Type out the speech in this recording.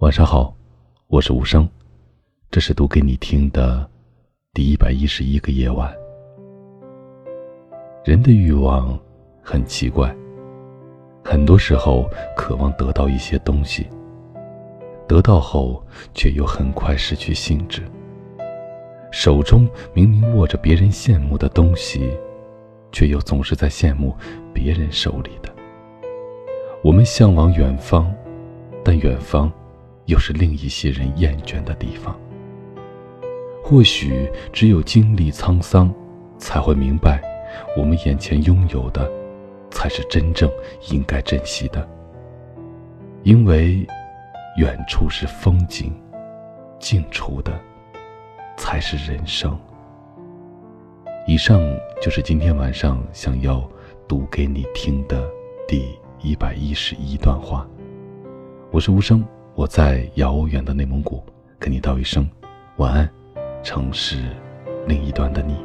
晚上好，我是无声，这是读给你听的第一百一十一个夜晚。人的欲望很奇怪，很多时候渴望得到一些东西，得到后却又很快失去兴致。手中明明握着别人羡慕的东西，却又总是在羡慕别人手里的。我们向往远方，但远方。又是另一些人厌倦的地方。或许只有经历沧桑，才会明白，我们眼前拥有的，才是真正应该珍惜的。因为，远处是风景，近处的，才是人生。以上就是今天晚上想要读给你听的第一百一十一段话。我是无声。我在遥远的内蒙古，跟你道一声晚安，城市另一端的你。